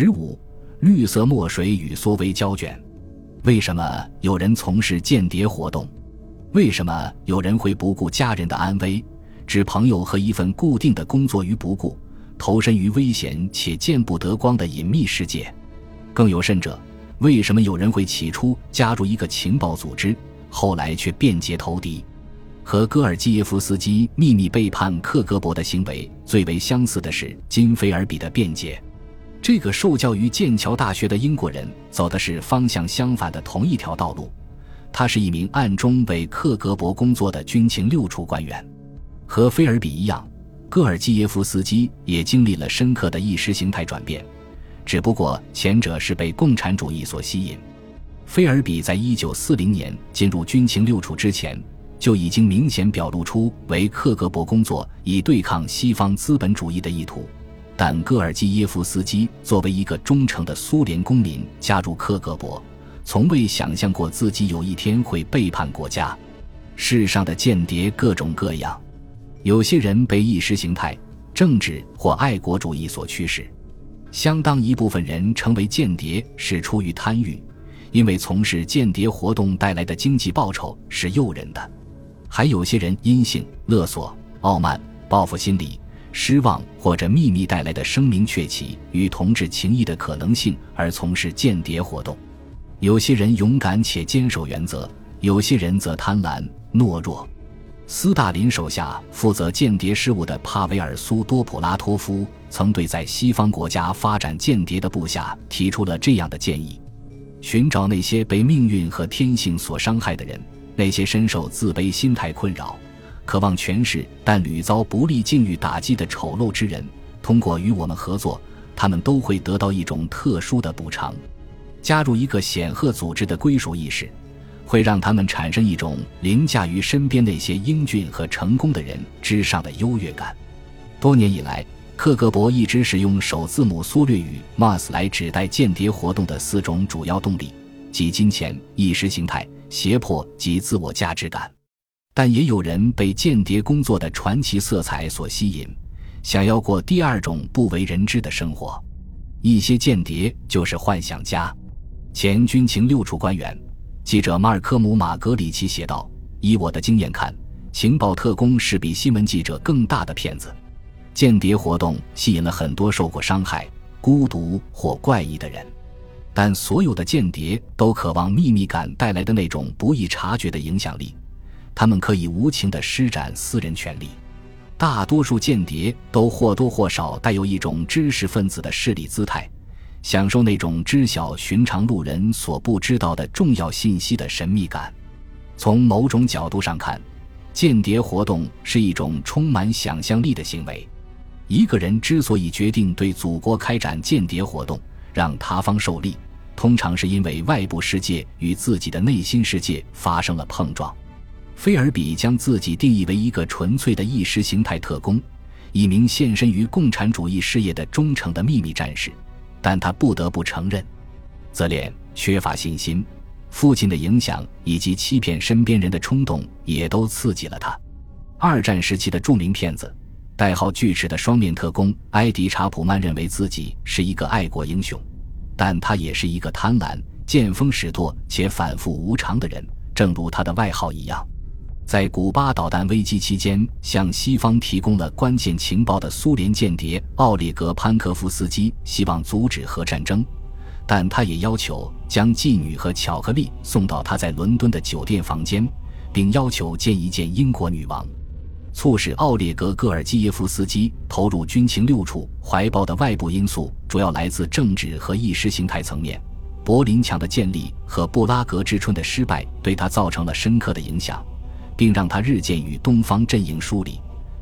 十五，绿色墨水与缩微胶卷。为什么有人从事间谍活动？为什么有人会不顾家人的安危，置朋友和一份固定的工作于不顾，投身于危险且见不得光的隐秘世界？更有甚者，为什么有人会起初加入一个情报组织，后来却变节投敌？和戈尔基耶夫斯基秘密背叛克格勃的行为最为相似的是金菲尔比的辩解。这个受教于剑桥大学的英国人走的是方向相反的同一条道路。他是一名暗中为克格勃工作的军情六处官员。和菲尔比一样，戈尔基耶夫斯基也经历了深刻的意识形态转变，只不过前者是被共产主义所吸引。菲尔比在一九四零年进入军情六处之前。就已经明显表露出为克格勃工作以对抗西方资本主义的意图，但戈尔基耶夫斯基作为一个忠诚的苏联公民加入克格勃，从未想象过自己有一天会背叛国家。世上的间谍各种各样，有些人被意识形态、政治或爱国主义所驱使，相当一部分人成为间谍是出于贪欲，因为从事间谍活动带来的经济报酬是诱人的。还有些人因性勒索、傲慢、报复心理、失望或者秘密带来的声名鹊起与同志情谊的可能性而从事间谍活动；有些人勇敢且坚守原则，有些人则贪婪懦弱。斯大林手下负责间谍事务的帕维尔·苏多普拉托夫曾对在西方国家发展间谍的部下提出了这样的建议：寻找那些被命运和天性所伤害的人。那些深受自卑心态困扰、渴望权势但屡遭不利境遇打击的丑陋之人，通过与我们合作，他们都会得到一种特殊的补偿。加入一个显赫组织的归属意识，会让他们产生一种凌驾于身边那些英俊和成功的人之上的优越感。多年以来，克格勃一直使用首字母缩略语 “mas” 来指代间谍活动的四种主要动力，即金钱、意识形态。胁迫及自我价值感，但也有人被间谍工作的传奇色彩所吸引，想要过第二种不为人知的生活。一些间谍就是幻想家。前军情六处官员、记者马尔科姆·马格里奇写道：“以我的经验看，情报特工是比新闻记者更大的骗子。间谍活动吸引了很多受过伤害、孤独或怪异的人。”但所有的间谍都渴望秘密感带来的那种不易察觉的影响力，他们可以无情地施展私人权利。大多数间谍都或多或少带有一种知识分子的势力姿态，享受那种知晓寻常路人所不知道的重要信息的神秘感。从某种角度上看，间谍活动是一种充满想象力的行为。一个人之所以决定对祖国开展间谍活动，让他方受利。通常是因为外部世界与自己的内心世界发生了碰撞。菲尔比将自己定义为一个纯粹的意识形态特工，一名献身于共产主义事业的忠诚的秘密战士。但他不得不承认，自恋、缺乏信心、父亲的影响以及欺骗身边人的冲动也都刺激了他。二战时期的著名骗子、代号“锯齿”的双面特工埃迪·查普曼认为自己是一个爱国英雄。但他也是一个贪婪、见风使舵且反复无常的人，正如他的外号一样。在古巴导弹危机期间，向西方提供了关键情报的苏联间谍奥列格·潘科夫斯基希望阻止核战争，但他也要求将妓女和巧克力送到他在伦敦的酒店房间，并要求见一见英国女王。促使奥列格·戈尔基耶夫斯基投入军情六处怀抱的外部因素，主要来自政治和意识形态层面。柏林墙的建立和布拉格之春的失败对他造成了深刻的影响，并让他日渐与东方阵营疏离。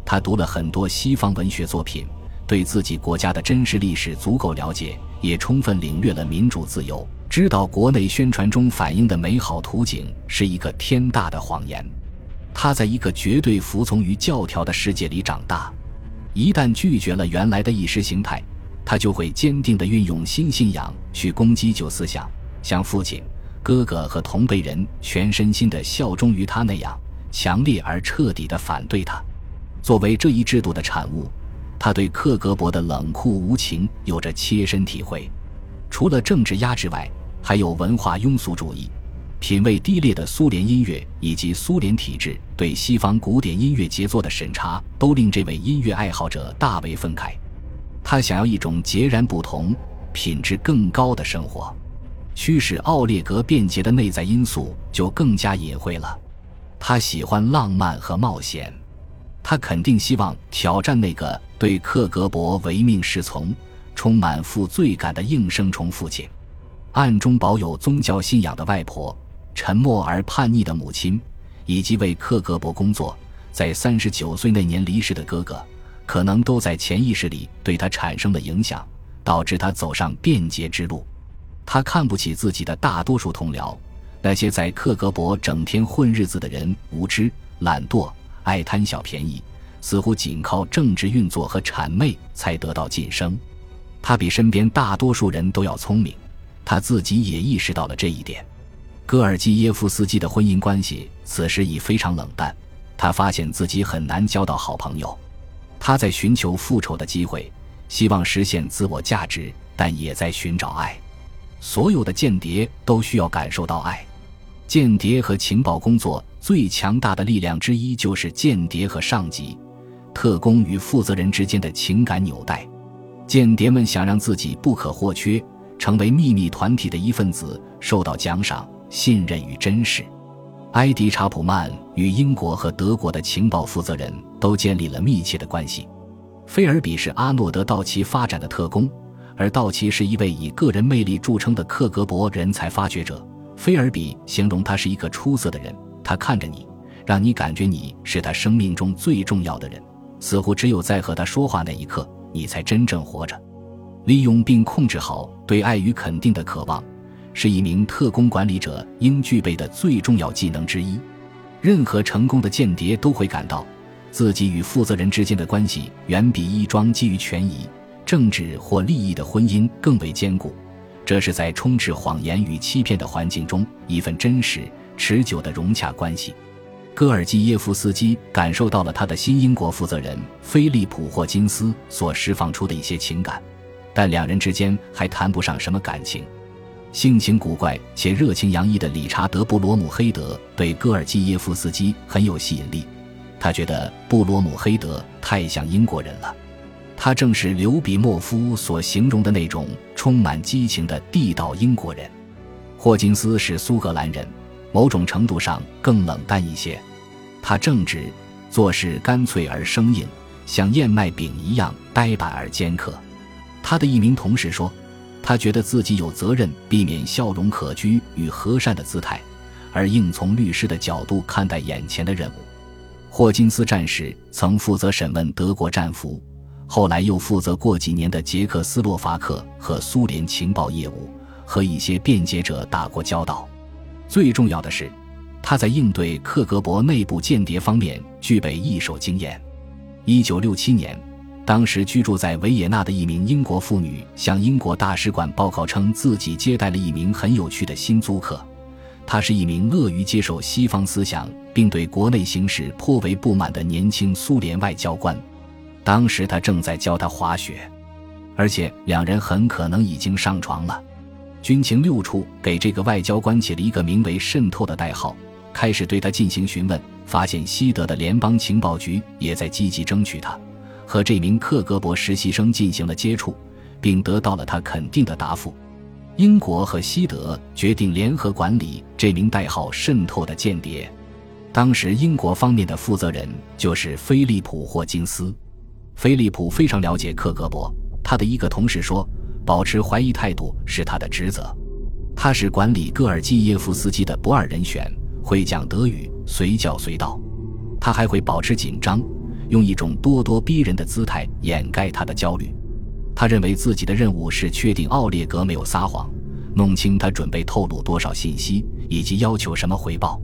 他读了很多西方文学作品，对自己国家的真实历史足够了解，也充分领略了民主自由，知道国内宣传中反映的美好图景是一个天大的谎言。他在一个绝对服从于教条的世界里长大，一旦拒绝了原来的意识形态，他就会坚定地运用新信仰去攻击旧思想，像父亲、哥哥和同辈人全身心地效忠于他那样强烈而彻底地反对他。作为这一制度的产物，他对克格勃的冷酷无情有着切身体会。除了政治压制外，还有文化庸俗主义。品味低劣的苏联音乐以及苏联体制对西方古典音乐杰作的审查，都令这位音乐爱好者大为愤慨。他想要一种截然不同、品质更高的生活。驱使奥列格变节的内在因素就更加隐晦了。他喜欢浪漫和冒险，他肯定希望挑战那个对克格勃唯命是从、充满负罪感的应声虫父亲，暗中保有宗教信仰的外婆。沉默而叛逆的母亲，以及为克格勃工作，在三十九岁那年离世的哥哥，可能都在潜意识里对他产生了影响，导致他走上便捷之路。他看不起自己的大多数同僚，那些在克格勃整天混日子的人，无知、懒惰、爱贪小便宜，似乎仅靠政治运作和谄媚才得到晋升。他比身边大多数人都要聪明，他自己也意识到了这一点。戈尔基耶夫斯基的婚姻关系此时已非常冷淡，他发现自己很难交到好朋友。他在寻求复仇的机会，希望实现自我价值，但也在寻找爱。所有的间谍都需要感受到爱。间谍和情报工作最强大的力量之一就是间谍和上级、特工与负责人之间的情感纽带。间谍们想让自己不可或缺，成为秘密团体的一份子，受到奖赏。信任与真实，埃迪·查普曼与英国和德国的情报负责人都建立了密切的关系。菲尔比是阿诺德·道奇发展的特工，而道奇是一位以个人魅力著称的克格勃人才发掘者。菲尔比形容他是一个出色的人，他看着你，让你感觉你是他生命中最重要的人，似乎只有在和他说话那一刻，你才真正活着。利用并控制好对爱与肯定的渴望。是一名特工管理者应具备的最重要技能之一。任何成功的间谍都会感到，自己与负责人之间的关系远比一桩基于权益、政治或利益的婚姻更为坚固。这是在充斥谎言与欺骗的环境中一份真实、持久的融洽关系。戈尔基耶夫斯基感受到了他的新英国负责人菲利普霍金斯所释放出的一些情感，但两人之间还谈不上什么感情。性情古怪且热情洋溢的理查德·布罗姆黑德对戈尔基耶夫斯基很有吸引力，他觉得布罗姆黑德太像英国人了，他正是刘比莫夫所形容的那种充满激情的地道英国人。霍金斯是苏格兰人，某种程度上更冷淡一些，他正直，做事干脆而生硬，像燕麦饼一样呆板而尖刻。他的一名同事说。他觉得自己有责任避免笑容可掬与和善的姿态，而应从律师的角度看待眼前的任务。霍金斯战士曾负责审问德国战俘，后来又负责过几年的捷克斯洛伐克和苏联情报业务，和一些辩解者打过交道。最重要的是，他在应对克格勃内部间谍方面具备一手经验。一九六七年。当时居住在维也纳的一名英国妇女向英国大使馆报告称，自己接待了一名很有趣的新租客。他是一名乐于接受西方思想，并对国内形势颇为不满的年轻苏联外交官。当时他正在教他滑雪，而且两人很可能已经上床了。军情六处给这个外交官起了一个名为“渗透”的代号，开始对他进行询问，发现西德的联邦情报局也在积极争取他。和这名克格勃实习生进行了接触，并得到了他肯定的答复。英国和西德决定联合管理这名代号“渗透”的间谍。当时，英国方面的负责人就是菲利普·霍金斯。菲利普非常了解克格勃，他的一个同事说：“保持怀疑态度是他的职责。他是管理戈尔基耶夫斯基的不二人选，会讲德语，随叫随到。他还会保持紧张。”用一种咄咄逼人的姿态掩盖他的焦虑。他认为自己的任务是确定奥列格没有撒谎，弄清他准备透露多少信息，以及要求什么回报。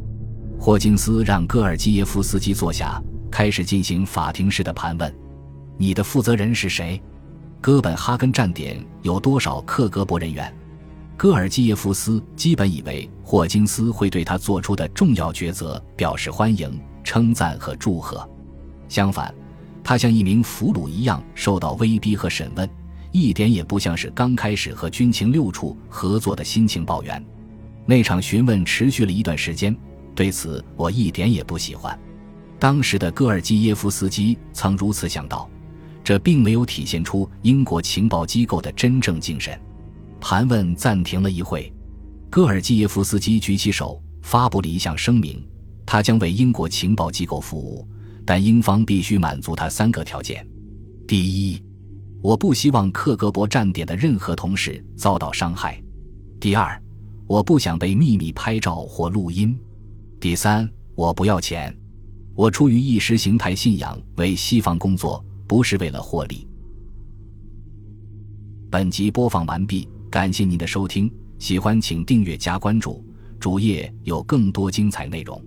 霍金斯让戈尔基耶夫斯基坐下，开始进行法庭式的盘问：“你的负责人是谁？哥本哈根站点有多少克格勃人员？”戈尔基耶夫斯基本以为霍金斯会对他做出的重要抉择表示欢迎、称赞和祝贺。相反，他像一名俘虏一样受到威逼和审问，一点也不像是刚开始和军情六处合作的心情抱怨。那场询问持续了一段时间，对此我一点也不喜欢。当时的戈尔基耶夫斯基曾如此想到，这并没有体现出英国情报机构的真正精神。盘问暂停了一会，戈尔基耶夫斯基举起手，发布了一项声明：他将为英国情报机构服务，但英方必须满足他三个条件：第一，我不希望克格勃站点的任何同事遭到伤害；第二，我不想被秘密拍照或录音；第三，我不要钱。我出于意识形态信仰为西方工作，不是为了获利。本集播放完毕，感谢您的收听，喜欢请订阅加关注，主页有更多精彩内容。